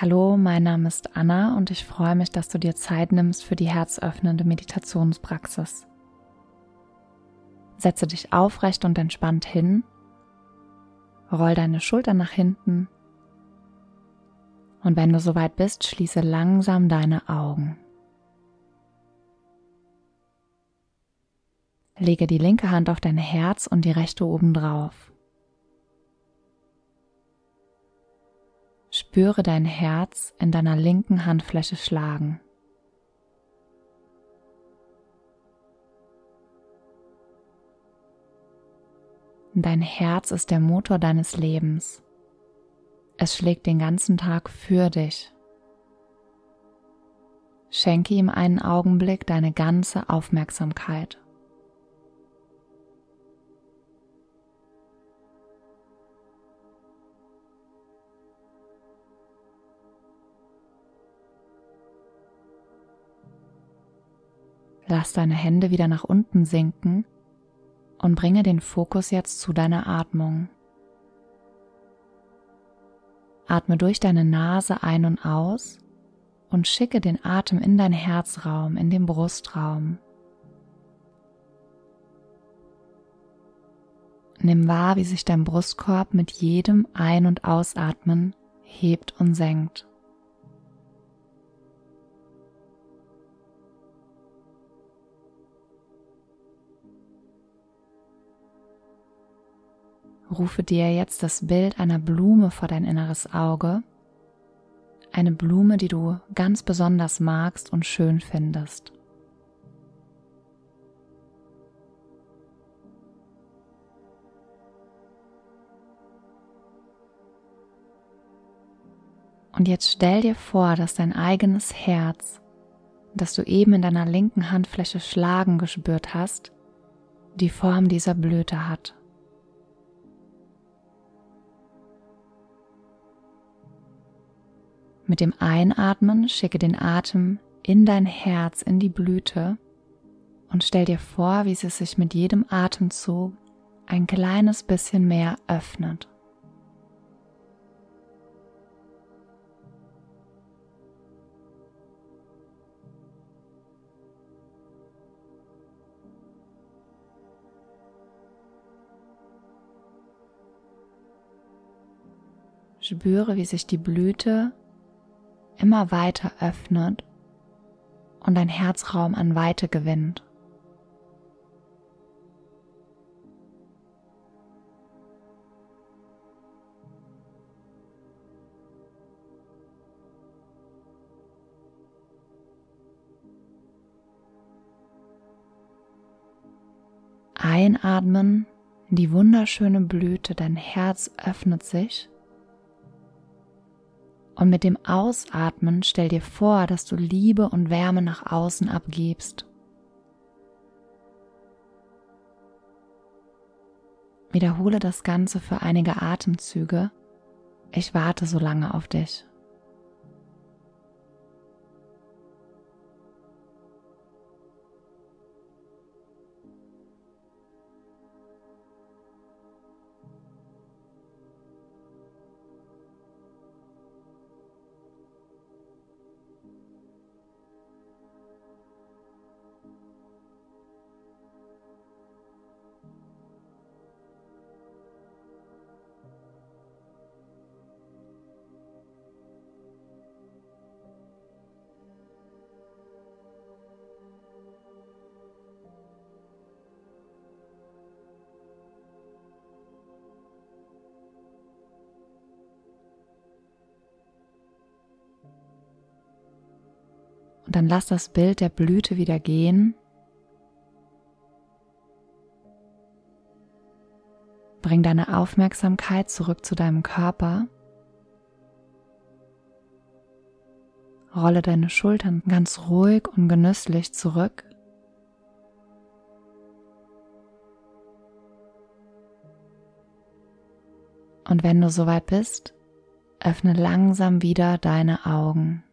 Hallo, mein Name ist Anna und ich freue mich, dass du dir Zeit nimmst für die herzöffnende Meditationspraxis. Setze dich aufrecht und entspannt hin, roll deine Schultern nach hinten und wenn du soweit bist, schließe langsam deine Augen. Lege die linke Hand auf dein Herz und die rechte oben drauf. Spüre dein Herz in deiner linken Handfläche schlagen. Dein Herz ist der Motor deines Lebens. Es schlägt den ganzen Tag für dich. Schenke ihm einen Augenblick deine ganze Aufmerksamkeit. Lass deine Hände wieder nach unten sinken und bringe den Fokus jetzt zu deiner Atmung. Atme durch deine Nase ein und aus und schicke den Atem in dein Herzraum, in den Brustraum. Nimm wahr, wie sich dein Brustkorb mit jedem Ein- und Ausatmen hebt und senkt. Rufe dir jetzt das Bild einer Blume vor dein inneres Auge, eine Blume, die du ganz besonders magst und schön findest. Und jetzt stell dir vor, dass dein eigenes Herz, das du eben in deiner linken Handfläche schlagen gespürt hast, die Form dieser Blüte hat. Mit dem Einatmen schicke den Atem in dein Herz, in die Blüte und stell dir vor, wie sie sich mit jedem Atemzug ein kleines bisschen mehr öffnet. Spüre, wie sich die Blüte immer weiter öffnet und dein Herzraum an Weite gewinnt. Einatmen, die wunderschöne Blüte, dein Herz öffnet sich und mit dem Ausatmen stell dir vor, dass du Liebe und Wärme nach außen abgibst. Wiederhole das Ganze für einige Atemzüge. Ich warte so lange auf dich. Und dann lass das Bild der Blüte wieder gehen. Bring deine Aufmerksamkeit zurück zu deinem Körper. Rolle deine Schultern ganz ruhig und genüsslich zurück. Und wenn du soweit bist, öffne langsam wieder deine Augen.